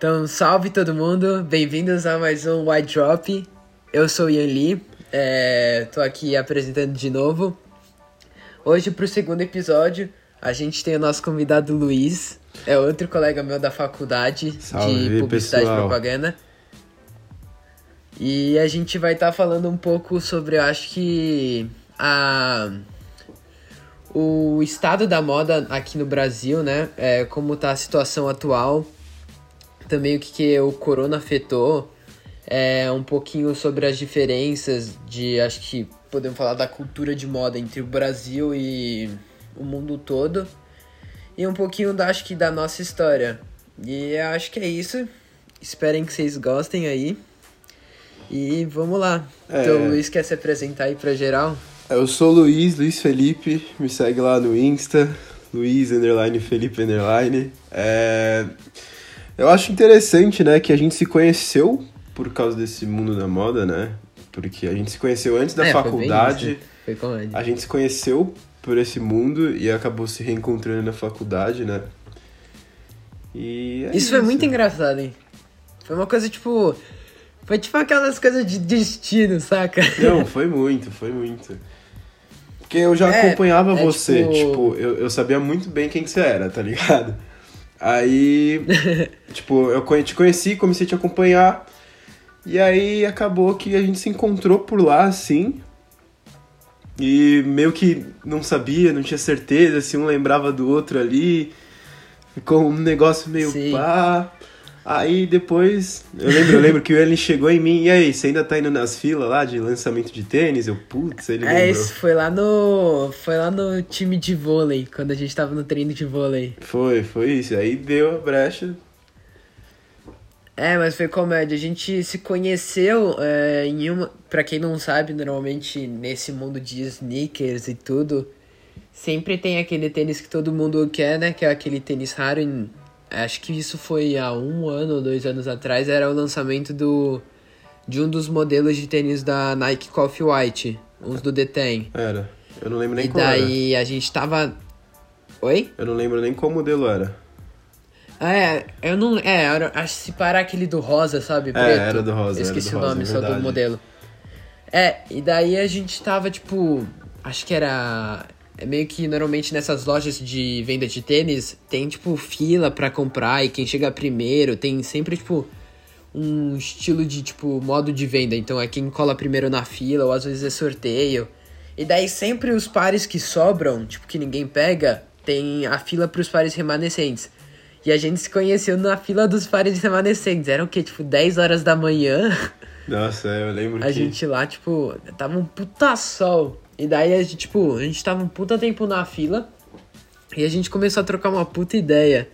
Então, salve todo mundo, bem-vindos a mais um White Drop. Eu sou o Ian Lee, é, tô aqui apresentando de novo. Hoje, pro segundo episódio, a gente tem o nosso convidado Luiz, é outro colega meu da faculdade Salve, de Publicidade pessoal. e Propaganda. E a gente vai estar falando um pouco sobre, eu acho que, a o estado da moda aqui no Brasil, né? É, como tá a situação atual, também o que, que o corona afetou, é, um pouquinho sobre as diferenças de, acho que podemos falar da cultura de moda entre o Brasil e o mundo todo, e um pouquinho da, acho que da nossa história. E acho que é isso. Esperem que vocês gostem aí. E vamos lá. É. Então o Luiz quer se apresentar aí pra geral? Eu sou o Luiz, Luiz Felipe, me segue lá no Insta, Luiz Felipe underline. É... Eu acho interessante, né, que a gente se conheceu por causa desse mundo da moda, né? Porque a gente se conheceu antes da É, foi faculdade, isso, né? Foi a gente se conheceu por esse mundo e acabou se reencontrando na faculdade, né? E é Isso foi muito engraçado, hein? Foi uma coisa tipo. Foi tipo aquelas coisas de destino, saca? Não, foi muito, foi muito. Porque eu já É, acompanhava é você, tipo- tipo, eu, eu sabia muito bem quem que você era, tá ligado? Aí, tipo, eu te conheci, comecei a te acompanhar, e aí acabou que a gente se encontrou por lá, assim, e meio que não sabia, não tinha certeza se um lembrava do outro ali, ficou um negócio meio Sim. pá. Aí depois, eu lembro, eu lembro que ele chegou em mim, e aí, você ainda tá indo nas filas lá de lançamento de tênis? Eu, putz, ele É, lembrou. isso foi lá no. Foi lá no time de vôlei, quando a gente tava no treino de vôlei. Foi, foi isso. Aí deu a brecha. É, mas foi comédia. A gente se conheceu é, em uma. Pra quem não sabe, normalmente nesse mundo de sneakers e tudo, sempre tem aquele tênis que todo mundo quer, né? Que é aquele tênis raro. Em, acho que isso foi há um ano ou dois anos atrás. Era o lançamento do de um dos modelos de tênis da Nike Coffee White, uns do Deten. Era. Eu não lembro nem E qual era. daí a gente tava. Oi? Eu não lembro nem qual modelo era. É, eu não. É, era, acho se parar aquele do rosa, sabe? Preto. era do rosa, Eu esqueci do o rosa, nome é só do modelo. É, e daí a gente tava, tipo. Acho que era. É meio que normalmente nessas lojas de venda de tênis tem, tipo, fila pra comprar e quem chega primeiro tem sempre, tipo, um estilo de, tipo, modo de venda. Então é quem cola primeiro na fila ou às vezes é sorteio. E daí sempre os pares que sobram, tipo, que ninguém pega, tem a fila pros pares remanescentes. E a gente se conheceu na fila dos pares remanescentes. Eram o quê? Tipo, 10 horas da manhã. Nossa, eu lembro A que... gente lá, tipo, tava um puta sol. E daí a gente, tipo, a gente tava um puta tempo na fila. E a gente começou a trocar uma puta ideia.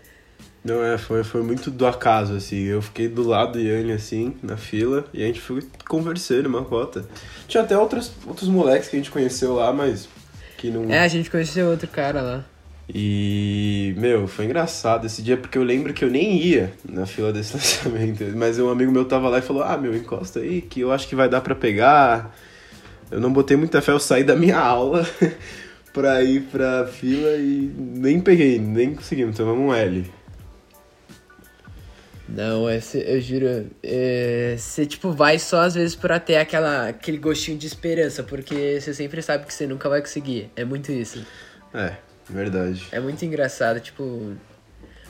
Não, é, foi, foi muito do acaso, assim. Eu fiquei do lado do Yanni, assim, na fila, e a gente foi conversando uma cota. Tinha até outros, outros moleques que a gente conheceu lá, mas que não... É, a gente conheceu outro cara lá. E, meu, foi engraçado esse dia, porque eu lembro que eu nem ia na fila desse lançamento. Mas um amigo meu tava lá e falou: Ah, meu, encosta aí, que eu acho que vai dar pra pegar. Eu não botei muita fé, eu saí da minha aula pra ir pra fila e nem peguei, nem conseguimos, tomamos um L. Não, esse, eu juro. é, Você, tipo, vai só às vezes pra ter aquela, aquele gostinho de esperança, porque você sempre sabe que você nunca vai conseguir. É muito isso. É, verdade. É muito engraçado, tipo.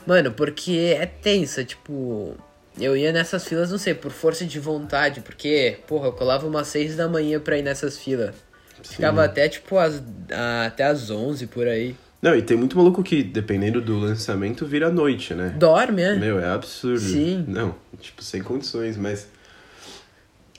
Mano, porque é tensa, tipo. Eu ia nessas filas, não sei, por força de vontade, porque, porra, eu colava umas 6 da manhã pra ir nessas filas. Ficava até, tipo, as, a- até as 11 por aí. Não, e tem muito maluco que, dependendo do lançamento, vira noite, né? Dorme, é? Meu, é absurdo. Sim. Não, tipo, sem condições, mas.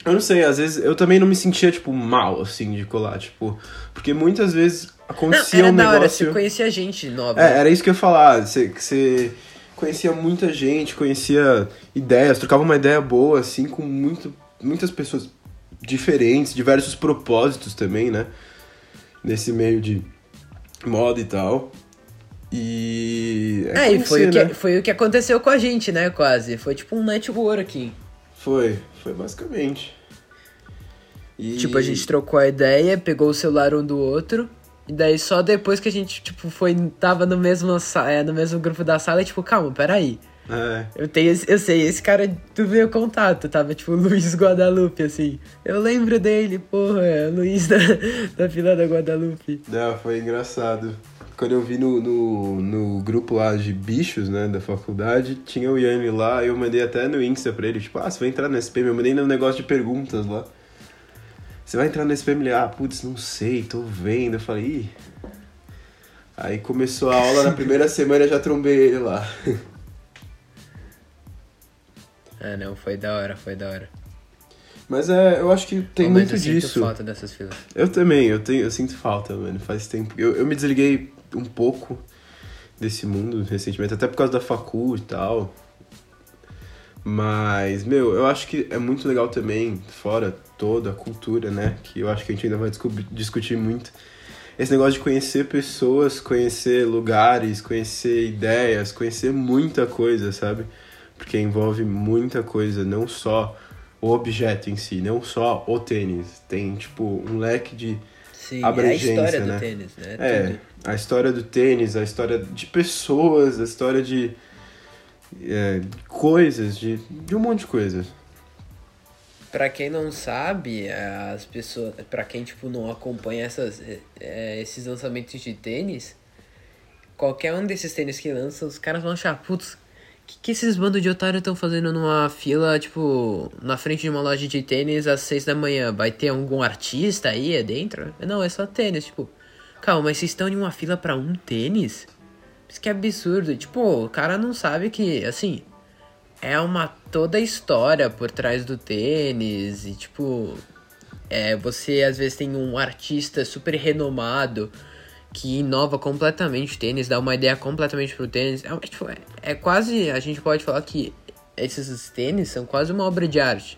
Eu não sei, às vezes eu também não me sentia, tipo, mal, assim, de colar, tipo. Porque muitas vezes Não, acontecia era um da hora, negócio. você conhecia gente nova. É, era isso que eu ia falar. Você, você conhecia muita gente, conhecia ideias, trocava uma ideia boa, assim, com muito, muitas pessoas diferentes, diversos propósitos também, né? Nesse meio de moda e tal. E. É, e foi, o que, né? foi o que aconteceu com a gente, né, quase. Foi tipo um networking. Foi, foi basicamente. E... Tipo, a gente trocou a ideia, pegou o celular um do outro. E daí só depois que a gente, tipo, foi. Tava no mesmo, é, no mesmo grupo da sala, e tipo, calma, peraí. É. Eu tenho, esse- eu sei, esse cara do meu contato, tava tipo Luiz Guadalupe, assim. Eu lembro dele, porra, é Luiz da, da fila da Guadalupe. Não, foi engraçado. Quando eu vi no, no, no grupo lá de bichos, né, da faculdade, tinha o Yanni lá, eu mandei até no Insta pra ele, tipo, ah, você vai entrar no SPM? Eu mandei no negócio de perguntas lá. Você vai entrar no SPM? Ah, putz, não sei, tô vendo. Eu falei, ih. Aí começou a aula, na primeira semana eu já trombei ele lá. Ah, não, foi da hora, foi da hora. Mas é, eu acho que tem mas muito eu sinto disso. falta dessas filas. Eu também, eu, tenho, eu sinto falta, mano. Faz tempo. Eu, eu me desliguei um pouco desse mundo recentemente, até por causa da facu e tal. Mas, meu, eu acho que é muito legal também, fora toda a cultura, né? Que eu acho que a gente ainda vai discutir muito. Esse negócio de conhecer pessoas, conhecer lugares, conhecer ideias, conhecer muita coisa, sabe? Porque envolve muita coisa, não só o objeto em si, não só o tênis. Tem, tipo, um leque de Sim, é a Abrangência, história né? do tênis, né? é, Tudo. a história do tênis, a história de pessoas, a história de é, coisas, de, de um monte de coisa. Pra quem não sabe, as pessoas. Pra quem tipo, não acompanha essas, eh, esses lançamentos de tênis, qualquer um desses tênis que lança, os caras vão achar, putz, que, que esses bandos de otário estão fazendo numa fila, tipo, na frente de uma loja de tênis às seis da manhã? Vai ter algum artista aí é dentro? Não, é só tênis, tipo. Calma, mas vocês estão em uma fila pra um tênis? Isso que é absurdo. Tipo, o cara não sabe que, assim, é uma toda história por trás do tênis e tipo é você às vezes tem um artista super renomado que inova completamente o tênis, dá uma ideia completamente pro tênis. É, tipo, é, é quase, a gente pode falar que esses tênis são quase uma obra de arte.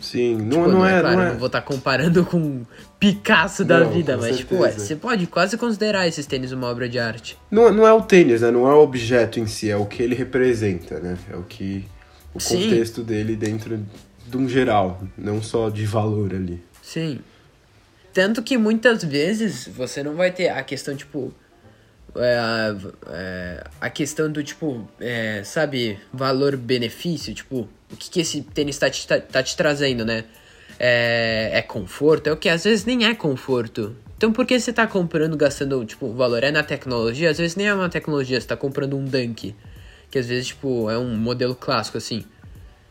Sim, não, Tipo, não, é, claro, não é. não vou estar comparando com Picasso da Não, vida, mas tipo, é, certeza. você pode quase considerar esses tênis uma obra de arte. Não, não é o tênis, né? Não é o objeto em si, é o que ele representa, né? É o que. O Sim. contexto dele dentro de um geral, não só de valor ali. Sim. Tanto que muitas vezes você não vai ter a questão, tipo. É, a- é, a questão do, tipo, é, sabe, valor-benefício, tipo, o que, que esse tênis tá te, tá, tá te trazendo, né? É, é conforto? É o que às vezes nem é conforto. Então por que você tá comprando, gastando, tipo, o valor é na tecnologia? Às vezes nem é uma tecnologia, você tá comprando um Dunk. Que às vezes, tipo, é um modelo clássico, assim.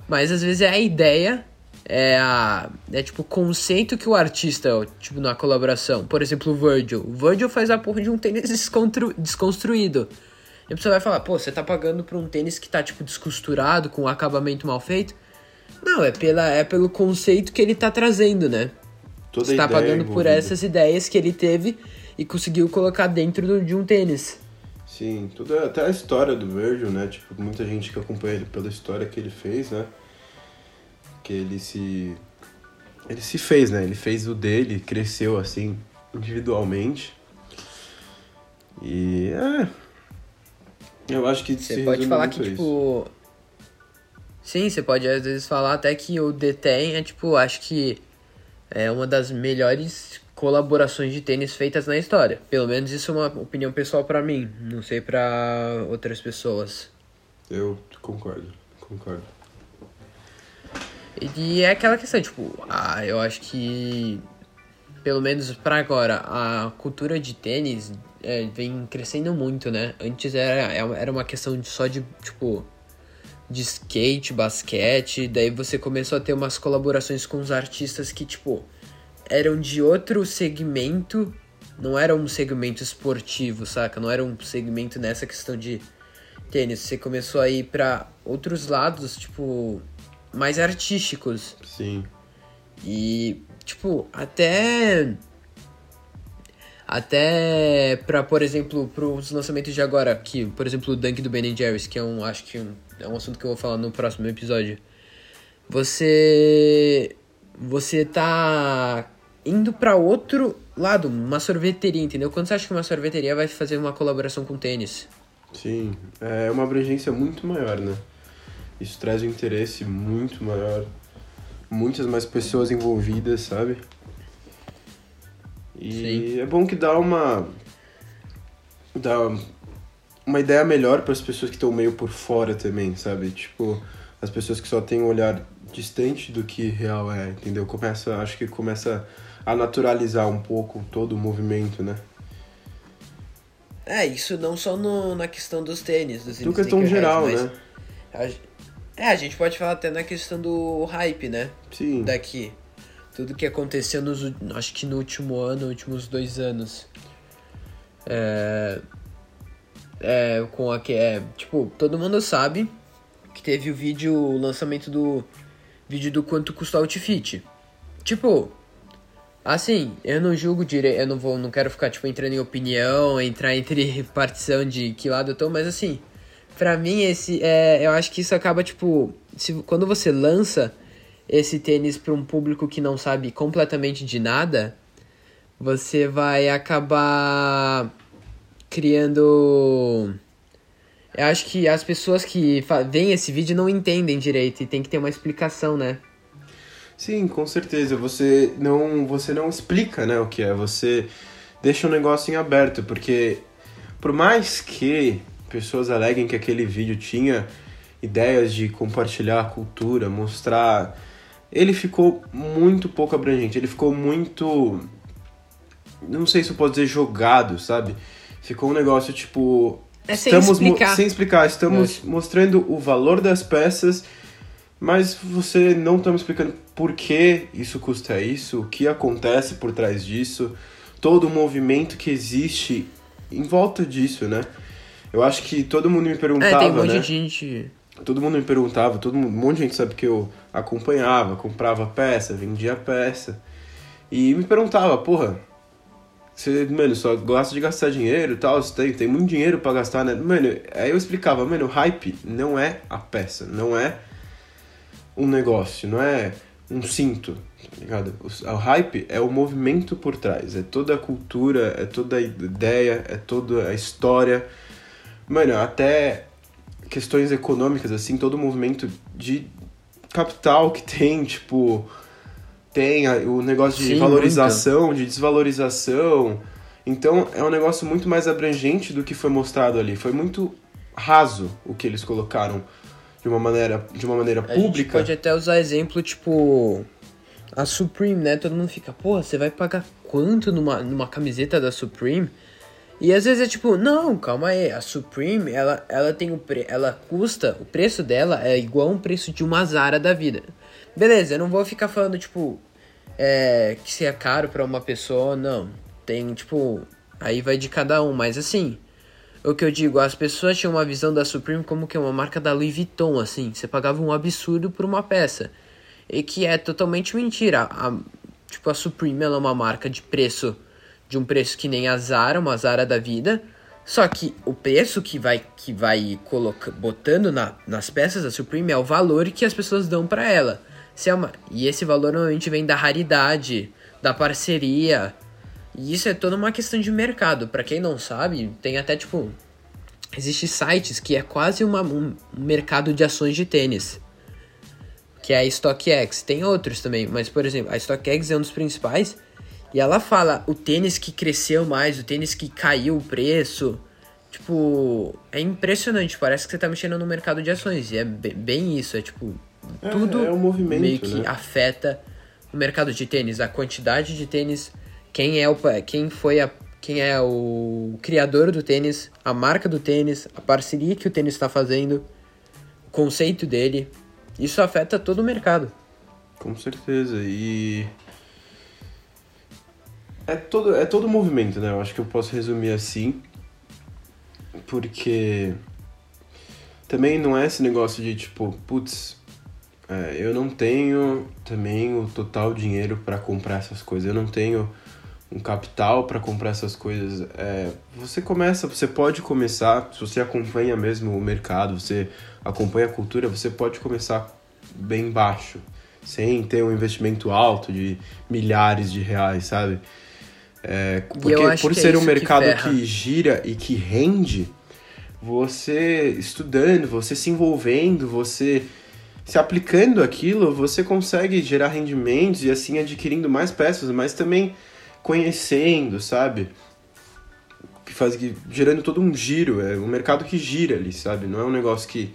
Mas às vezes é a ideia, é a. É tipo o conceito que o artista, tipo, na colaboração. Por exemplo, o Virgil. O Virgil faz a porra de um tênis descontru- desconstruído. E a pessoa vai falar, pô, você tá pagando por um tênis que tá, tipo, descosturado, com um acabamento mal feito? Não, é, pela, é pelo conceito que ele tá trazendo, né? Toda Você tá pagando por essas ideias que ele teve e conseguiu colocar dentro do- de um tênis. Sim, toda, até a história do Virgil, né? Tipo, muita gente que acompanha ele pela história que ele fez, né? Que ele se. Ele se fez, né? Ele fez o dele, cresceu assim, individualmente. E é. Eu acho que Você pode falar que, isso. tipo. Sim, você pode às vezes falar até que o Detém é, tipo, acho que é uma das melhores colaborações de tênis feitas na história. Pelo menos isso é uma opinião pessoal pra mim. Não sei pra outras pessoas. Eu concordo, concordo. E é aquela questão, tipo, ah, eu acho que. Pelo menos pra agora, a cultura de tênis é, vem crescendo muito, né? Antes era, era uma questão de, só de, tipo, de skate, basquete, daí você começou a ter umas colaborações com os artistas que, tipo, eram de outro segmento, não era um segmento esportivo, saca? Não era um segmento nessa questão de tênis. Você começou a ir pra outros lados, tipo, mais artísticos. Sim. E, tipo, até. Até pra, por exemplo, pros lançamentos de agora, que, por exemplo, o Dunk do Ben Jerry's, que é um, acho que um, é um assunto que eu vou falar no próximo episódio. Você. Você tá indo pra outro lado, uma sorveteria, entendeu? Quando você acha que uma sorveteria vai fazer uma colaboração com tênis? Sim, é uma abrangência muito maior, né? Isso traz um interesse muito maior, muitas mais pessoas envolvidas, sabe? E Sim. é bom que dá uma. dá uma ideia melhor para as pessoas que estão meio por fora também, sabe? Tipo, as pessoas que só têm um olhar distante do que real é, entendeu? Começa, acho que começa a naturalizar um pouco todo o movimento, né? É, isso não só no, na questão dos tênis, dos Tem questão geral, né? É, a gente pode falar até na questão do hype, né? Sim. Daqui. Tudo que aconteceu nos, acho que no último ano, últimos dois anos. É, é, com a que é, tipo, todo mundo sabe que teve o vídeo, o lançamento do vídeo do quanto custa o outfit. Tipo, assim, eu não julgo direito, eu não vou, não quero ficar tipo entrando em opinião, entrar entre partição de que lado eu tô, mas assim, pra mim esse é, eu acho que isso acaba tipo, se quando você lança esse tênis para um público que não sabe completamente de nada, você vai acabar criando. Eu acho que as pessoas que veem esse vídeo não entendem direito e tem que ter uma explicação, né? Sim, com certeza. Você não, você não explica, né, o que é. Você deixa o negócio em aberto, porque por mais que pessoas aleguem que aquele vídeo tinha ideias de compartilhar a cultura, mostrar, ele ficou muito pouco abrangente. Ele ficou muito, não sei se eu posso dizer jogado, sabe? Ficou um negócio tipo. É sem estamos explicar. sem explicar, estamos mostrando o valor das peças, mas você não está me explicando por que isso custa isso, o que acontece por trás disso, todo o movimento que existe em volta disso, né? Eu acho que todo mundo me perguntava. É, tem um monte né? de gente. Todo mundo me perguntava, todo mundo, um monte de gente sabe que eu acompanhava, comprava peça, vendia peça. E me perguntava, porra, você, mano, só gosta de gastar dinheiro e tal, você tem, tem muito dinheiro para gastar, né? Mano, aí eu explicava, mano, o hype não é a peça, não é um negócio, não é um cinto, tá ligado? O, o hype é o movimento por trás, é toda a cultura, é toda a ideia, é toda a história. Mano, até questões econômicas, assim, todo o movimento de capital que tem, tipo tem o negócio de Sim, valorização, muito. de desvalorização. Então é um negócio muito mais abrangente do que foi mostrado ali. Foi muito raso o que eles colocaram de uma maneira, de uma maneira a pública. Gente pode até usar exemplo tipo a Supreme, né? Todo mundo fica, porra, você vai pagar quanto numa, numa camiseta da Supreme? E às vezes é tipo, não, calma aí, a Supreme, ela, ela tem o pre ela custa, o preço dela é igual um preço de uma Zara da vida. Beleza, eu não vou ficar falando, tipo, é, que se é caro para uma pessoa, não. Tem, tipo, aí vai de cada um, mas assim, o que eu digo, as pessoas tinham uma visão da Supreme como que é uma marca da Louis Vuitton, assim, você pagava um absurdo por uma peça. E que é totalmente mentira. A, tipo, a Supreme ela é uma marca de preço, de um preço que nem a Zara, uma Zara da vida. Só que o preço que vai que vai coloca, botando na, nas peças da Supreme é o valor que as pessoas dão para ela. Se é uma... E esse valor normalmente vem da raridade, da parceria. E isso é toda uma questão de mercado. Para quem não sabe, tem até tipo. Existe sites que é quase uma, um mercado de ações de tênis. Que é a StockX. Tem outros também, mas por exemplo, a StockX é um dos principais. E ela fala o tênis que cresceu mais, o tênis que caiu o preço. Tipo, é impressionante. Parece que você tá mexendo no mercado de ações. E é bem isso. É tipo, é, tudo é um movimento, meio que né? afeta o mercado de tênis, a quantidade de tênis, quem é o quem foi a quem é o criador do tênis, a marca do tênis, a parceria que o tênis está fazendo, o conceito dele. Isso afeta todo o mercado. Com certeza. E é todo é todo movimento, né? Eu acho que eu posso resumir assim, porque também não é esse negócio de tipo, putz, é, eu não tenho também o total dinheiro para comprar essas coisas. Eu não tenho um capital para comprar essas coisas. É, você começa, você pode começar, se você acompanha mesmo o mercado, você acompanha a cultura, você pode começar bem baixo, sem ter um investimento alto de milhares de reais, sabe? É, porque por é ser um mercado que, que gira e que rende, você estudando, você se envolvendo, você se aplicando aquilo, você consegue gerar rendimentos e assim adquirindo mais peças, mas também conhecendo, sabe? faz que, gerando todo um giro, é um mercado que gira ali, sabe? Não é um negócio que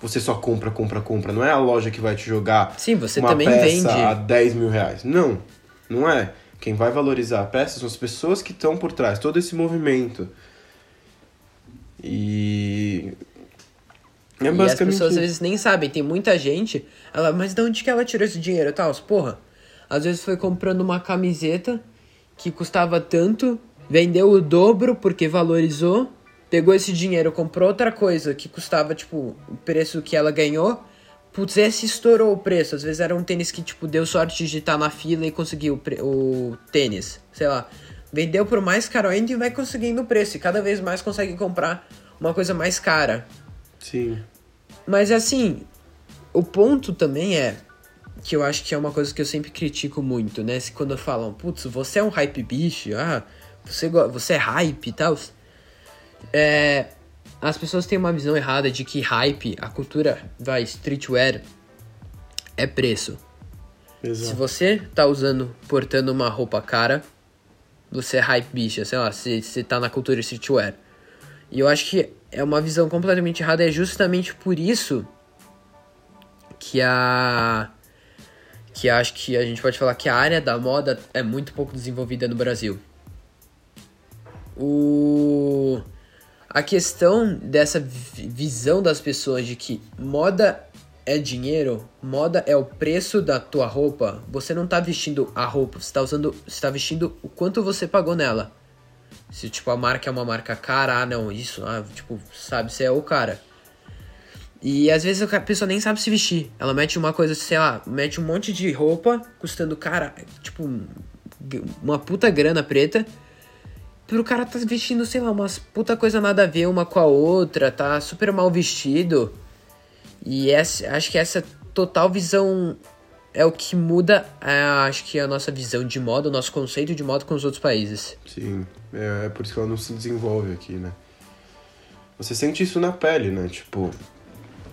você só compra, compra, compra. Não é a loja que vai te jogar Sim, você uma também peça vende. a 10 mil reais. Não, não é. Quem vai valorizar a peça são as pessoas que estão por trás, todo esse movimento. E. É E as basicamente pessoas às vezes nem sabem. Tem muita gente. Ela, mas de onde que ela tirou esse dinheiro e tal? Porra. Às vezes foi comprando uma camiseta que custava tanto, vendeu o dobro porque valorizou, pegou esse dinheiro, comprou outra coisa que custava, tipo, o preço que ela ganhou. Putz, esse estourou o preço. Às vezes era um tênis que, tipo, deu sorte de estar na fila e conseguiu o, tênis. Sei lá. Vendeu por mais caro ainda e vai conseguindo o preço. E cada vez mais consegue comprar uma coisa mais cara. Sim. Mas assim, o ponto também é que eu acho que é uma coisa que eu sempre critico muito, né? Se quando falam, putz, você é um hype bicho, ah, você, você é hype e tal. É, as pessoas têm uma visão errada de que hype, a cultura, vai, streetwear, é preço. Se Exato. você tá usando, portando uma roupa cara, você é hype bicha, sei lá, você, você tá na cultura streetwear. E eu acho que é uma visão completamente errada, é justamente por isso que a. Que acho que a gente pode falar que a área da moda é muito pouco desenvolvida no Brasil. O. A questão dessa vi- visão das pessoas de que moda é dinheiro, moda é o preço da tua roupa. Você não tá vestindo a roupa, você tá usando, você tá vestindo o quanto você pagou nela. Se tipo a marca é uma marca cara, ah não, isso, ah, tipo, sabe, você é o cara. E às vezes a pessoa nem sabe se vestir. Ela mete uma coisa, sei lá, mete um monte de roupa, custando cara, tipo, uma puta grana preta. Pro cara tá vestindo, sei lá, umas puta coisa nada a ver uma com a outra, tá super mal vestido. E essa, acho que essa total visão é o que muda, é, acho que a nossa visão de moda, o nosso conceito de moda com os outros países. Sim, é, é por isso que ela não se desenvolve aqui, né? Você sente isso na pele, né? Tipo,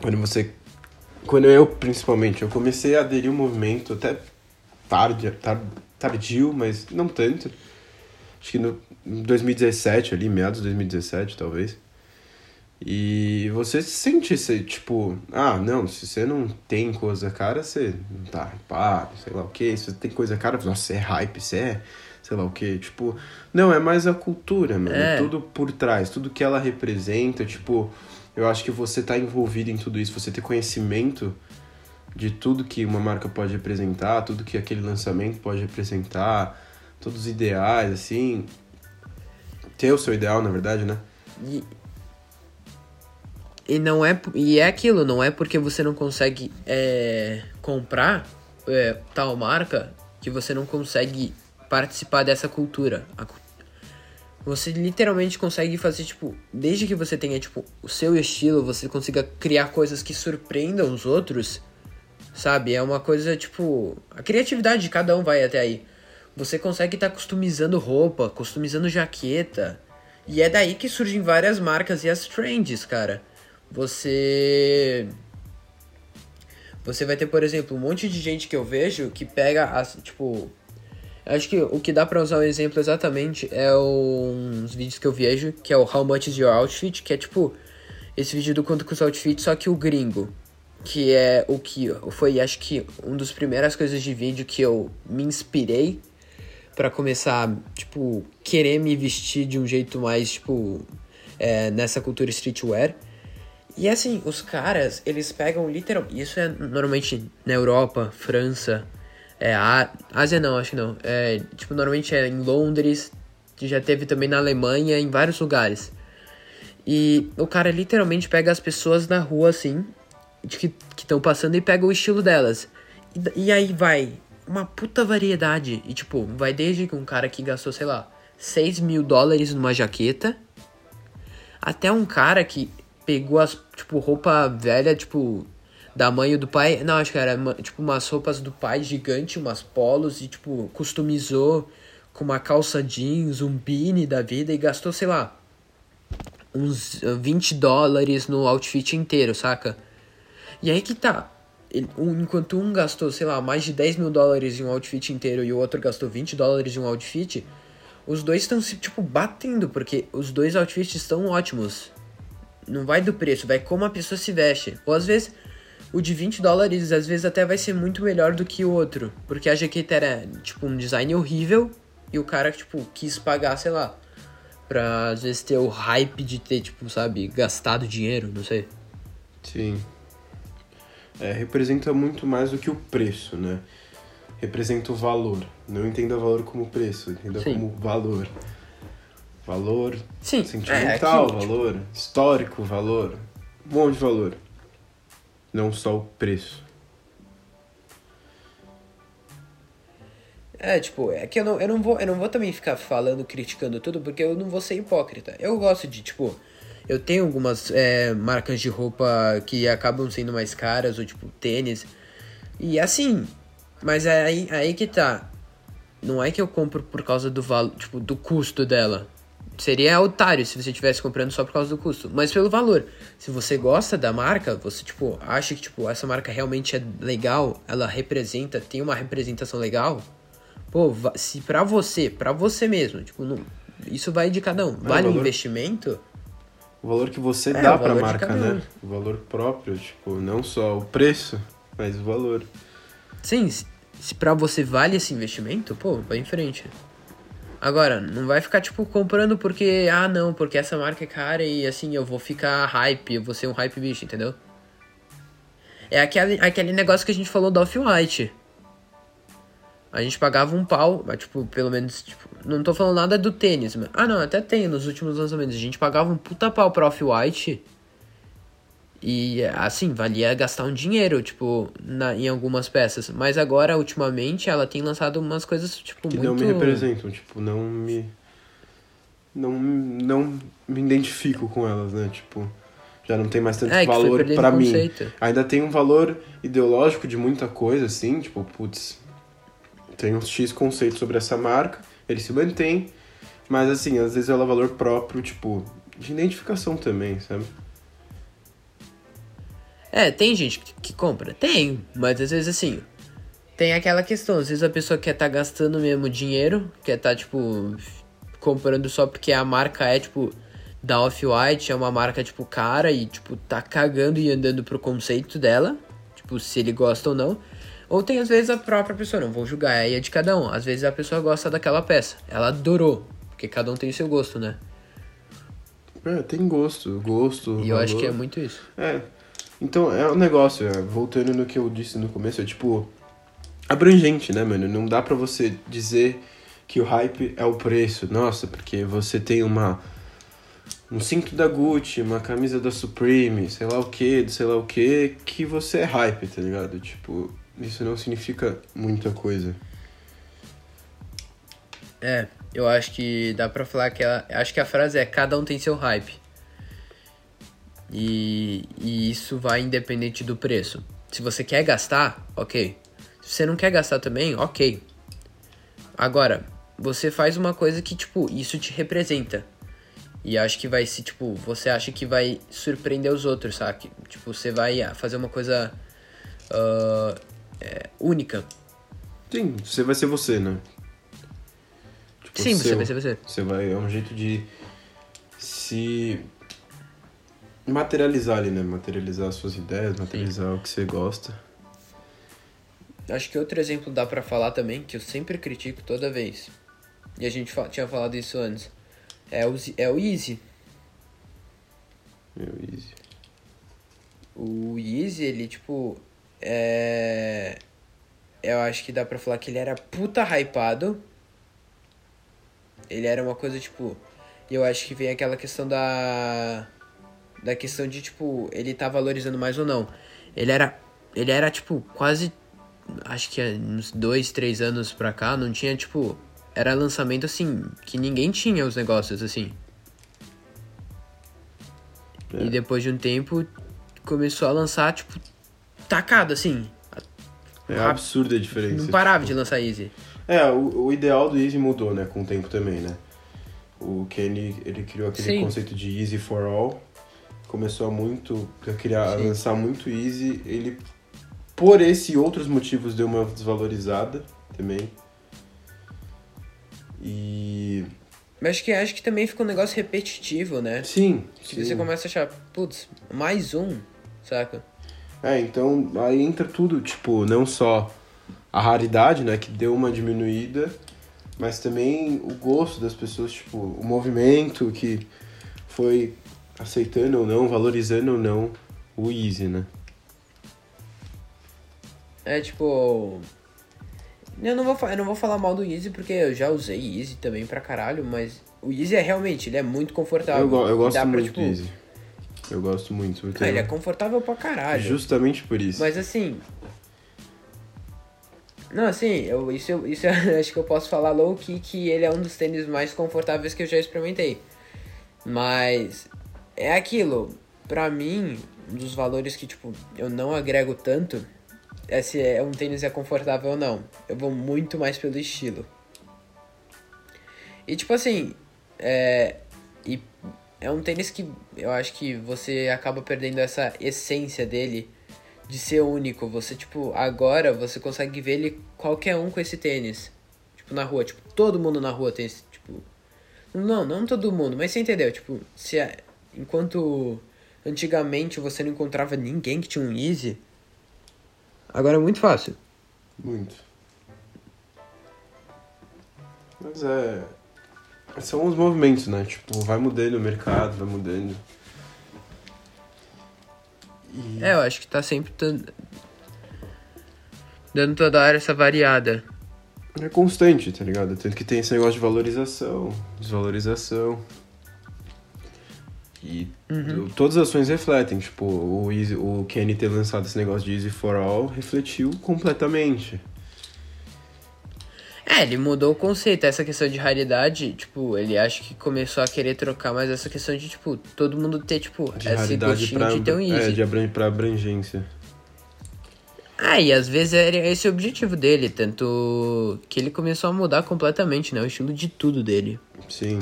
quando você. Quando eu, principalmente, eu comecei a aderir ao movimento até tarde, tar- tardio, mas não tanto. Acho que no 2017, ali, meados de 2017, talvez. E você sente esse, tipo, ah, não, se você não tem coisa cara, você não tá hypado, sei lá o que. Se você tem coisa cara, nossa, você é hype, você é, sei lá o que. Tipo, não, é mais a cultura, mano. É. Tudo por trás, tudo que ela representa, tipo, eu acho que você tá envolvido em tudo isso, você ter conhecimento de tudo que uma marca pode representar, tudo que aquele lançamento pode representar, todos os ideais, assim. Ter o seu ideal, na verdade, né? E, e não é e é aquilo, não é porque você não consegue é, comprar é, tal marca que você não consegue participar dessa cultura. A você literalmente consegue fazer tipo, desde que você tenha tipo o seu estilo, você consiga criar coisas que surpreendam os outros, sabe? É uma coisa tipo, a criatividade de cada um vai até aí. Você consegue estar customizando roupa, customizando jaqueta. E é daí que surgem várias marcas e as trends, cara. Você. Você vai ter, por exemplo, um monte de gente que eu vejo que pega as. Tipo. Acho que o que dá pra usar um exemplo exatamente é uns vídeos que eu vejo, que é o How Much is Your Outfit, que é tipo. Esse vídeo do quanto custa o outfit, só que o gringo. Que é o que foi, acho que, um dos primeiras coisas de vídeo que eu me inspirei Pra começar, tipo, querer me vestir de um jeito mais, tipo, é, nessa cultura streetwear. E assim, os caras, eles pegam literal. Isso é normalmente na Europa, França, é, a Ásia não, acho que não. É, tipo, normalmente é em Londres, já teve também na Alemanha, em vários lugares. E o cara literalmente pega as pessoas na rua, assim, que estão passando e pega o estilo delas. E, e aí vai uma puta variedade. E tipo, vai desde um cara que gastou, sei lá, 6 mil dólares numa jaqueta, até um cara que pegou as, tipo, roupa velha, tipo, da mãe ou do pai. Não, acho que era, tipo, umas roupas do pai gigante, umas polos, e, tipo, customizou com uma calça jeans, um beanie da vida, e gastou, sei lá, uns ah, 20 dólares no outfit inteiro, saca? E aí que tá. Ele- um- enquanto um gastou, sei lá, mais de 10 mil dólares em um outfit inteiro e o outro gastou 20 dólares em um outfit, os dois estão se, tipo, batendo, porque os dois outfits estão ótimos. Não vai do preço, vai como a pessoa se veste. Ou às vezes, o de 20 dólares, às vezes até vai ser muito melhor do que o outro. Porque a jaqueta era, tipo, um design horrível e o cara, tipo, quis pagar, sei lá, pra às vezes ter o hype de ter, tipo, sabe, gastado dinheiro, não sei. Sim. É, representa muito mais do que o preço, né? Representa o valor. Não entenda valor como preço, entenda Sim. como valor. Valor Sim, sentimental, é, aquilo, tipo, valor histórico, valor. Um monte de valor. Não só o preço. É, tipo, é que eu não, eu não vou, eu não vou também ficar falando, criticando tudo, porque eu não vou ser hipócrita. Eu gosto de, tipo, eu tenho algumas é, marcas de roupa que acabam sendo mais caras, ou tipo, tênis. E assim, mas é aí, aí que tá. Não é que eu compro por causa do valor, tipo, do custo dela. Seria otário se você estivesse comprando só por causa do custo, mas pelo valor. Se você gosta da marca, você tipo acha que tipo essa marca realmente é legal, ela representa, tem uma representação legal. Pô, se pra você, pra você mesmo, tipo, não, isso vai de cada um. Vale um valor- investimento? O valor que você É, dá valor de marca, né? O valor próprio, tipo, não só o preço, mas o valor. Sim, se, pra você vale esse investimento, pô, vai em frente. Agora, não vai ficar, tipo, comprando porque, ah, não, porque essa marca é cara e, assim, eu vou ficar hype, eu vou ser um hype bicho, entendeu? É aquele, aquele negócio que a gente falou do Off-White. A gente pagava um pau, mas, tipo, pelo menos, tipo, não tô falando nada do tênis, mas... Ah, não, até tem nos últimos lançamentos. A gente pagava um puta pau pra Off-White e, assim, valia gastar um dinheiro, tipo, na, em algumas peças. Mas agora, ultimamente, ela tem lançado umas coisas, tipo, Que muito... não me representam, tipo, não me. Não, não me identifico com elas, né? Tipo, já não tem mais tanto É, valor pra mim. Ainda tem um valor ideológico de muita coisa, assim, tipo, putz, tem uns X conceitos sobre essa marca, ele se mantém, mas assim, às vezes ela é valor próprio, tipo, de identificação também, sabe? É, tem gente que, que compra? Tem, mas às vezes assim. Tem aquela questão, às vezes a pessoa quer tá gastando mesmo dinheiro, quer tá, tipo, comprando só porque a marca é, tipo, da Off-White, é uma marca, tipo, cara e, tipo, tá cagando e andando pro conceito dela, tipo, se ele gosta ou não. Ou tem, às vezes, a própria pessoa, não vou julgar, aí é de cada um. Às vezes a pessoa gosta daquela peça, ela adorou, porque cada um tem o seu gosto, né? É, tem gosto, gosto. E eu acho valor. que é muito isso. É. Então, é um negócio, é, voltando no que eu disse no começo, é tipo. abrangente, né, mano? Não dá pra você dizer que o hype é o preço. Nossa, porque você tem uma. Um cinto da Gucci, uma camisa da Supreme, sei lá o que, sei lá o que, que você é hype, tá ligado? Tipo, isso não significa muita coisa. É, eu acho que dá pra falar que ela, acho que a frase é cada um tem seu hype. E, e isso vai independente do preço. Se você quer gastar, ok. Se você não quer gastar também, ok. Agora, você faz uma coisa que, tipo, isso te representa. E acho que vai se, tipo, você acha que vai surpreender os outros, sabe? Tipo, você vai fazer uma coisa ah, é, única. Sim, você vai ser você, né? Tipo, Sim, você vai ser você. Você vai. É um jeito de se materializar ali, né? Materializar as suas ideias, materializar o que você gosta. Acho que outro exemplo dá pra falar também, que eu sempre critico toda vez. E a gente fa- tinha falado isso antes. É o, é o Easy. Meu, easy. O Easy, ele, tipo. É. Eu acho que dá pra falar que ele era puta hypado. Ele era uma coisa, tipo. E eu acho que vem aquela questão da. Da questão de, tipo, ele tá valorizando mais ou não. Ele era. Ele era, tipo, quase. Acho que uns dois, três anos pra cá, não tinha, tipo. Era lançamento assim, que ninguém tinha os negócios assim. É. E depois de um tempo começou a lançar, tipo, tacado, assim. É Rápido. absurda a diferença. Não parava de tipo. lançar Easy. É, o, o ideal do Easy mudou, né? Com o tempo também, né? O Kenny, ele criou aquele Sim. conceito de Easy for All. Começou a muito, a criar, a lançar muito Easy. Ele, por esse e outros motivos, deu uma desvalorizada também. E. Mas acho que, acho que também fica um negócio repetitivo, né? Sim. Que sim. você começa a achar, putz, mais um, saca? É, então aí entra tudo, tipo, não só a raridade, né, que deu uma diminuída, mas também o gosto das pessoas, tipo, o movimento que foi aceitando ou não, valorizando ou não o Easy, né? É tipo. Eu não, vou, eu não vou falar mal do Easy porque eu já usei Easy também pra caralho, mas o Easy é realmente, ele é muito confortável. Eu, eu gosto Dá pra, muito tipo, do Easy. Eu gosto muito. Eu Ah, ele é confortável pra caralho. Justamente por isso. Mas assim. Não, assim, eu, isso, eu- isso eu acho que eu posso falar low key que ele é um dos tênis mais confortáveis que eu já experimentei. Mas é aquilo, pra mim, um dos valores que, tipo, eu não agrego tanto é se é um tênis é confortável ou não. Eu vou muito mais pelo estilo. E tipo assim, é. É um tênis que eu acho que você acaba perdendo essa essência dele de ser único. Você, tipo, agora você consegue ver ele qualquer um com esse tênis. Tipo, na rua. Tipo, todo mundo na rua tem esse, tipo. Não, não todo mundo, mas você entendeu? Tipo, se a- enquanto antigamente você não encontrava ninguém que tinha um Easy, agora é muito fácil. Muito. Mas é. São os movimentos, né? Tipo, vai mudando o mercado, vai mudando. E... É, eu acho que tá sempre dando, dando toda hora essa variada. É constante, tá ligado? Tanto que tem esse negócio de valorização, desvalorização. E Uhum. todas as ações refletem. Tipo, o, Easy, o Kenny ter lançado esse negócio de Easy for All refletiu completamente. É, ele mudou o conceito. Essa questão de raridade, tipo, ele acha que começou a querer trocar, mas essa questão de, tipo, todo mundo ter, tipo, De esse gostinho pra, de ter um é, Easy. de abran pra abrangência. Ah, e às vezes era esse o objetivo dele, tanto que ele começou a mudar completamente, né? O estilo de tudo dele. Sim.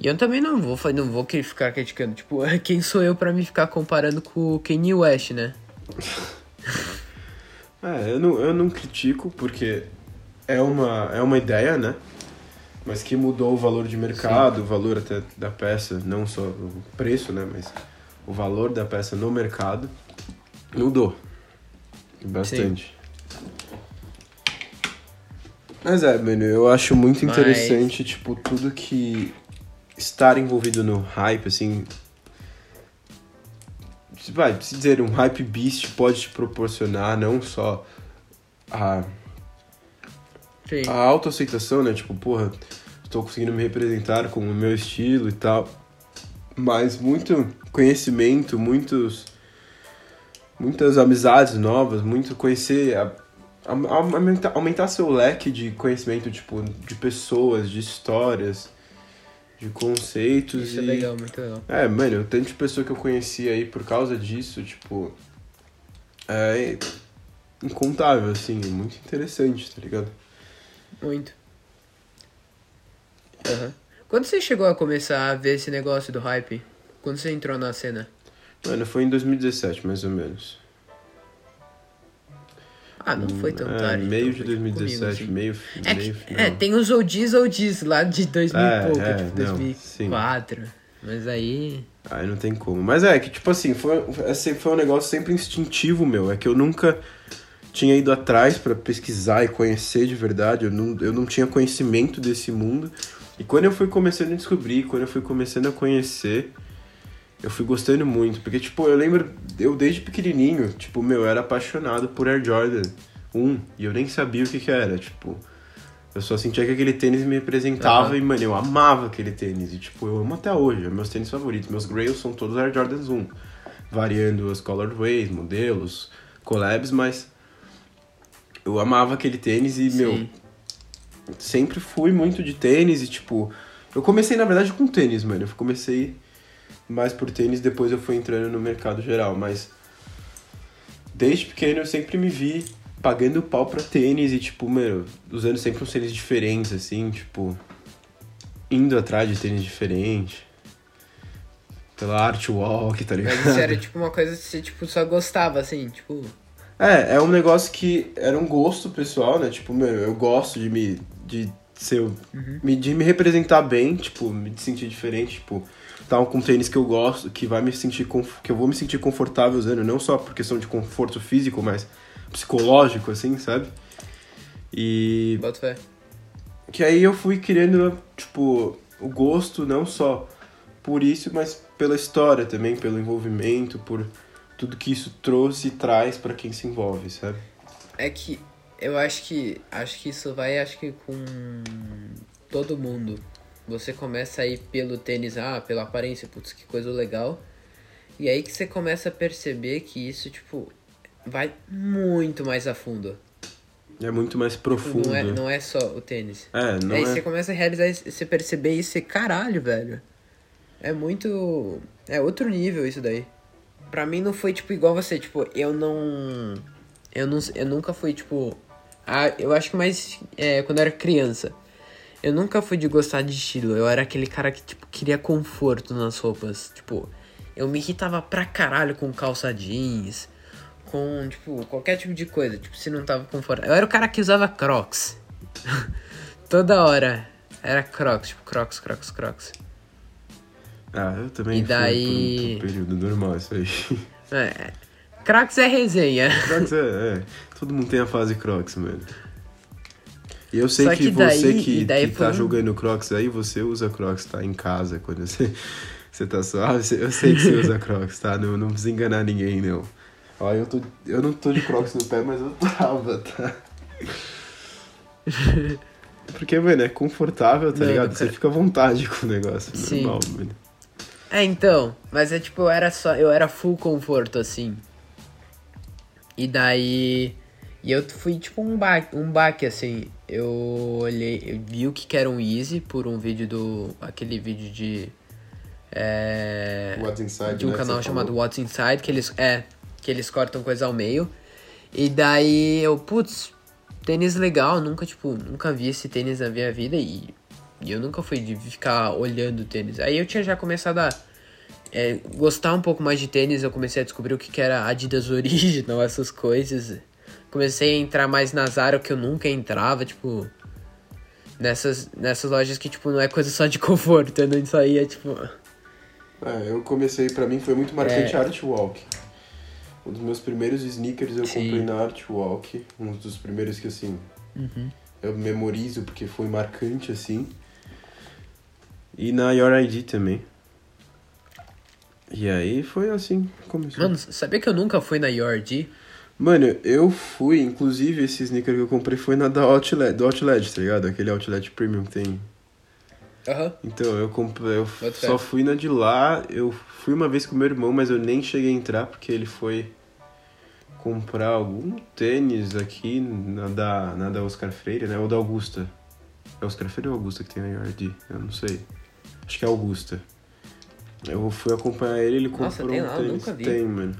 E eu também não vou, não vou ficar criticando, tipo, quem sou eu pra me ficar comparando com o Kanye West, né? É, eu não, eu não critico porque é uma, é uma ideia, né? Mas que mudou o valor de mercado, o valor até da peça, não só o preço, né? Mas o valor da peça no mercado mudou. Bastante. Mas é, mano, eu acho muito Mas- interessante, tipo, tudo que estar envolvido no hype, assim. Vai, se dizer, um hype beast pode te proporcionar não só a, Sim. a autoaceitação, né? Tipo, porra, estou conseguindo me representar com o meu estilo e tal. Mas muito conhecimento, muitos. Muitas amizades novas, muito conhecer. A, a- aumentar, aumentar seu leque de conhecimento, tipo, de pessoas, de histórias, de conceitos Isso é e. legal, muito legal. É, mano, o tanto de pessoa que eu conheci aí por causa disso, tipo. É incontável, assim, é muito interessante, tá ligado? Muito. Aham. Quando você chegou a começar a ver esse negócio do hype? Quando você entrou na cena? Mano, foi em 2017, mais ou menos. Ah, não foi tão é, tarde. Meio então de foi, tipo, 2017, comigo, assim. meio, É, meio que- é, tem os oldies oldies lá de 2000 É, e pouco, é, tipo não, 2004. Mas aí. Aí não tem como. Mas é que, tipo assim, foi, foi um negócio sempre instintivo, meu. É que eu nunca tinha ido atrás pra pesquisar e conhecer de verdade. Eu não, eu não tinha conhecimento desse mundo. E quando eu fui começando a descobrir, quando eu fui começando a conhecer, eu fui gostando muito. Porque, tipo, eu lembro, eu desde pequenininho, tipo, meu, eu era apaixonado por Air Jordan 1. E eu nem sabia o que que era, tipo... Eu só sentia que aquele tênis me representava Aham. e, mano, eu amava aquele tênis. E, tipo, eu amo até hoje. É meus tênis favoritos. Meus Grails são todos Air Jordans 1. Variando as colorways, modelos, collabs, mas... Eu amava aquele tênis e, meu... Sim. Sempre fui muito de tênis e, tipo... Eu comecei, na verdade, com tênis, mano. Eu comecei mais por tênis, depois eu fui entrando no mercado geral. Mas... Desde pequeno eu sempre me vi pagando pau pra tênis e, tipo, meu, usando sempre uns tênis diferentes, assim, tipo, indo atrás de tênis diferentes. Pela art walk, tá ligado? Mas isso era tipo uma coisa que você tipo, só gostava, assim, tipo. É, é um negócio que era um gosto pessoal, né? Tipo, meu, eu gosto de me de ser. Uhum. De me representar bem, tipo, me sentir diferente, tipo, tá com tênis que eu gosto, que vai me sentir que eu vou me sentir confortável usando, não só por questão de conforto físico, mas psicológico, assim, sabe? E. Bota fé. Que aí eu fui querendo, tipo, o gosto não só por isso, mas pela história também, pelo envolvimento, por tudo que isso trouxe e traz para quem se envolve, sabe? É que eu acho que acho que isso vai acho que com todo mundo. Você começa a ir pelo tênis, ah, pela aparência, putz, que coisa legal. E aí que você começa a perceber que isso, tipo, vai muito mais a fundo. É muito mais profundo. Não é, não é só o tênis. É, não aí é... você começa a realizar, você perceber isso e caralho, velho. É muito. É outro nível isso daí. Pra mim não foi, tipo, igual você, tipo, eu não. Eu, não, eu nunca fui, tipo. Ah, eu acho que mais é, quando eu era criança. Eu nunca fui de gostar de estilo. Eu era aquele cara que, tipo, queria conforto nas roupas. Tipo, eu me irritava pra caralho com calça jeans. Com, tipo, qualquer tipo de coisa. Tipo, se não tava confortável. Eu era o cara que usava crocs. Toda hora. Era crocs, tipo, crocs, crocs, crocs. Ah, eu também e daí... por um, período normal isso aí. É, Crocs é resenha. Crocs é, é, Todo mundo tem a fase Crocs, mano. E eu sei que, que daí, você que, que tá um... jogando Crocs aí, você usa Crocs, tá? Em casa, quando você, você tá suave. Eu sei que você usa Crocs, tá? Não, não precisa enganar ninguém, não. Ó, eu, tô, eu não tô de Crocs no pé, mas eu tava, tá? Porque, mano, é confortável, tá ligado? Você fica à vontade com o negócio. Sim. Normal, mano. É, então, mas é tipo, era só, eu era full conforto, assim. E daí, e eu fui tipo um baque, um baque assim. Eu olhei, eu vi o que era um Easy por um vídeo do, aquele vídeo de, é, What's Inside, de um né, canal chamado falou. What's Inside, que eles, é, que eles cortam coisa ao meio. E daí eu, putz, tênis legal, nunca, tipo, nunca vi esse tênis na minha vida e e eu nunca fui de ficar olhando tênis. Aí eu tinha já começado a é, gostar um pouco mais de tênis. Eu comecei a descobrir o que, que era Adidas Original, essas coisas. Comecei a entrar mais na Zara, que eu nunca entrava, tipo... Nessas, nessas lojas que, tipo, não é coisa só de conforto. Eu não saía, tipo... É, eu comecei, pra mim foi muito marcante é... Artwalk. Um dos meus primeiros sneakers eu Sim. comprei na Artwalk. Um dos primeiros que, assim... Uhum. Eu memorizo porque foi marcante, assim. E na Your ID também. E aí foi assim começou. Mano, sabia que eu nunca fui na Your ID? Mano, eu fui, inclusive esse sneaker que eu comprei foi na da Outlet, do Outlet, tá ligado? Aquele Outlet Premium que tem. Aham. Uhum. Então, eu comprei, eu só fui na de lá, eu fui uma vez com meu irmão, mas eu nem cheguei a entrar porque ele foi comprar algum tênis aqui na da, na da Oscar Freire, né? Ou da Augusta. É Oscar Freire ou Augusta que tem na Yard? Eu não sei. Acho que é Augusta. Eu fui acompanhar ele, ele comprou Nossa, tem um lá, tênis. nunca vi. Tem, mano.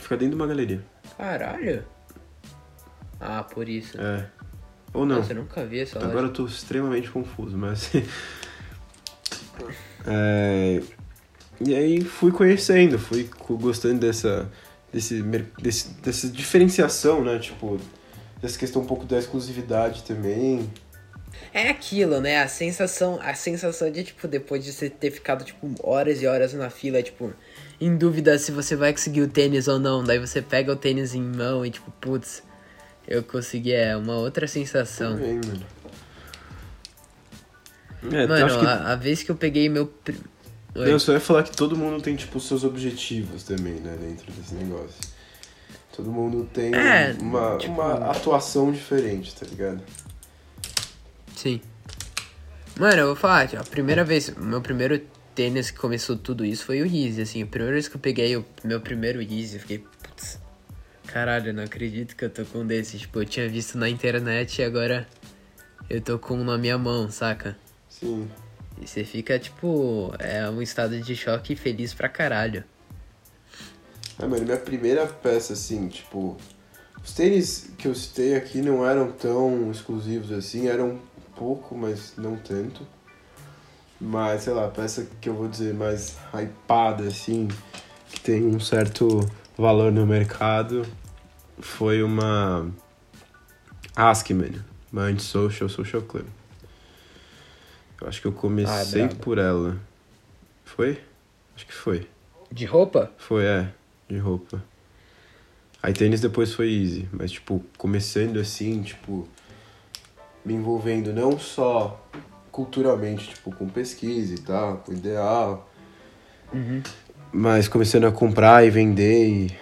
Fica dentro de uma galeria. Caralho. Ah, por isso. É. Ou não. Nossa, eu nunca vi essa Agora loja. eu tô extremamente confuso, mas... é... E aí fui conhecendo, fui gostando dessa, desse, desse, dessa diferenciação, né? Tipo, dessa questão um pouco da exclusividade também. É aquilo, né? A sensação, a sensação de, tipo, depois de você ter ficado, tipo, horas e horas na fila, tipo, em dúvida se você vai conseguir o tênis ou não. Daí você pega o tênis em mão e, tipo, putz, eu consegui. É uma outra sensação. Também, mano. É, mano, que... a, a, vez que eu peguei meu. Oi. Não, só ia falar que todo mundo tem, tipo, seus objetivos também, né, dentro desse negócio. Todo mundo tem é, uma, tipo... uma atuação diferente, tá ligado? Sim. Mano, eu vou falar, a primeira vez, meu primeiro tênis que começou tudo isso foi o Yeezy, assim. A primeira vez que eu peguei o meu primeiro Yeezy, eu fiquei, putz, caralho, eu não acredito que eu tô com um desses. Tipo, eu tinha visto na internet e agora eu tô com um na minha mão, saca? Sim. E você fica, tipo, é um estado de choque feliz pra caralho. Ah, mano, minha primeira peça, assim, tipo. Os tênis que eu citei aqui não eram tão exclusivos assim, eram pouco, mas não tanto. Mas, sei lá, peça que eu vou dizer mais hypada, assim, que tem um certo valor no mercado, foi uma Askman, Uma anti-social, social club. Eu acho que eu comecei Ah, brabo. por ela. Foi? Acho que foi. De roupa? Foi, é, de roupa. Aí tênis depois foi easy, mas tipo, começando assim, tipo, me envolvendo não só culturalmente, tipo, com pesquisa e tal, com ideal, Uhum. mas começando a comprar e vender e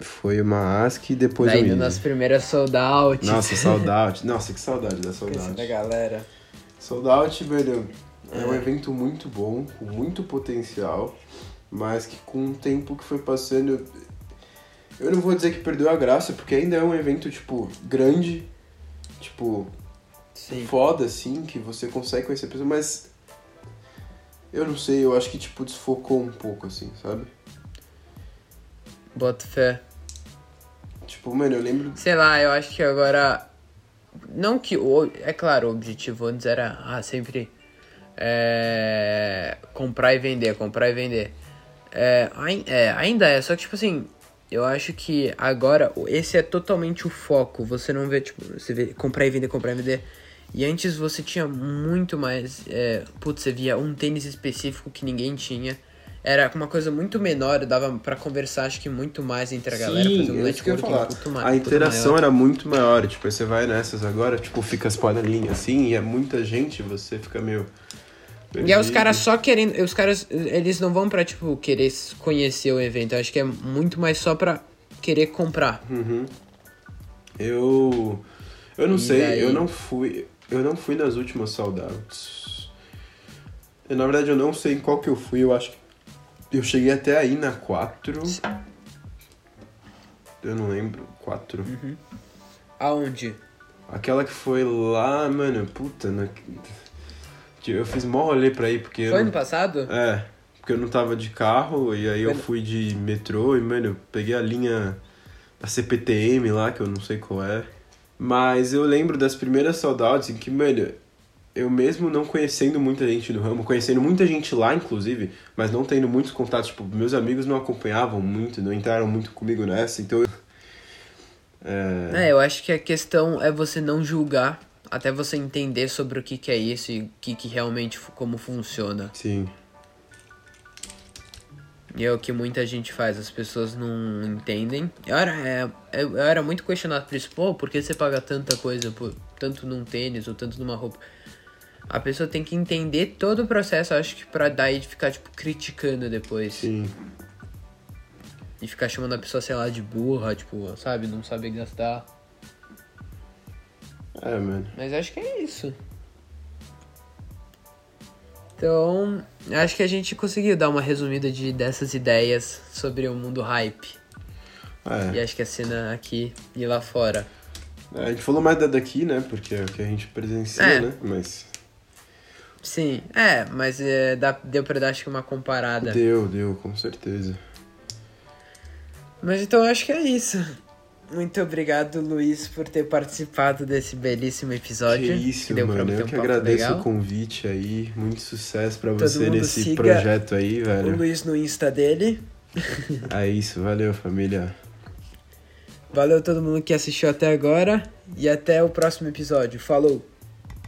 foi uma ask e depois Daí easy. nas primeiras sold out. Nossa, saudade. Nossa, que saudade da saudade. Conhecendo a galera. Sold Out, velho, é. um É. evento muito bom, com muito potencial, mas que com o tempo que foi passando, eu não vou dizer que perdeu a graça, porque ainda é um evento, tipo, grande, tipo, Sim. foda, assim, que você consegue conhecer pessoas, mas eu não sei, eu acho que, tipo, desfocou um pouco, assim, sabe? Boto fé. Tipo, mano, eu lembro... Sei lá, eu acho que agora. Não que. o- É claro, o objetivo antes era ah, sempre. É, comprar e vender, comprar e vender. É, é, ainda é, só que tipo assim. Eu acho que agora esse é totalmente o foco. Você não vê, tipo, você vê comprar e vender, comprar e vender. E antes você tinha muito mais. É, putz, você via um tênis específico que ninguém tinha. Era uma coisa muito menor, dava pra conversar, acho que muito mais entre a galera, fazer um é networking muito ma- A interação maior. era muito maior, tipo, aí você vai nessas agora, tipo, fica as panelinhas assim, e é muita gente, você fica meio... E é os perdido. caras só querendo. Os caras, eles não vão pra, tipo, querer conhecer o evento. Eu acho que é muito mais só pra querer comprar. Uhum. Eu. Eu não E sei, daí? eu não fui. Eu não fui nas últimas saudades. Eu, na verdade, eu não sei em qual que eu fui, eu acho que. Eu cheguei até aí na 4. Eu não lembro. 4. Uhum. Aonde? Aquela que foi lá, mano, puta, na... eu fiz mó rolê pra ir, porque. Foi não- ano passado? É, porque eu não tava de carro e aí eu fui de metrô e, mano, eu peguei a linha da CPTM lá, que eu não sei qual é. Mas eu lembro das primeiras saudades em que, mano, eu mesmo não conhecendo muita gente no ramo, conhecendo muita gente lá, inclusive, mas não tendo muitos contatos, tipo, meus amigos não acompanhavam muito, não entraram muito comigo nessa, então eu... É, É, eu acho que a questão é você não julgar até você entender sobre o que, que é isso e o que, que realmente como funciona. sim. E é o que muita gente faz, as pessoas não entendem. Eu era, é, eu, era muito questionado por isso, pô, por que você paga tanta coisa, por, tanto num tênis ou tanto numa roupa? A pessoa tem que entender todo o processo, acho que pra daí ficar, tipo, criticando depois. Sim. E ficar chamando a pessoa, sei lá, de burra, tipo, sabe, não saber gastar. É, mano. Mas acho que é isso. Então, acho que a gente conseguiu dar uma resumida de dessas ideias sobre o mundo hype. E É. acho que a cena aqui e lá fora. É, A gente falou mais da daqui, né? Porque é o que a gente presencia, É. né? Mas Sim, é, mas é, dá, deu pra dar acho que uma comparada. deu, deu, com certeza. Mas então acho que é isso. Muito obrigado, Luiz, por ter participado desse belíssimo episódio. Que isso, pra mano. Eu um que agradeço legal. o convite aí. Muito sucesso pra Todo você nesse projeto aí, O velho. Luiz no Insta dele. É isso, valeu, família. Valeu todo mundo que assistiu até agora e até o próximo episódio. Falou!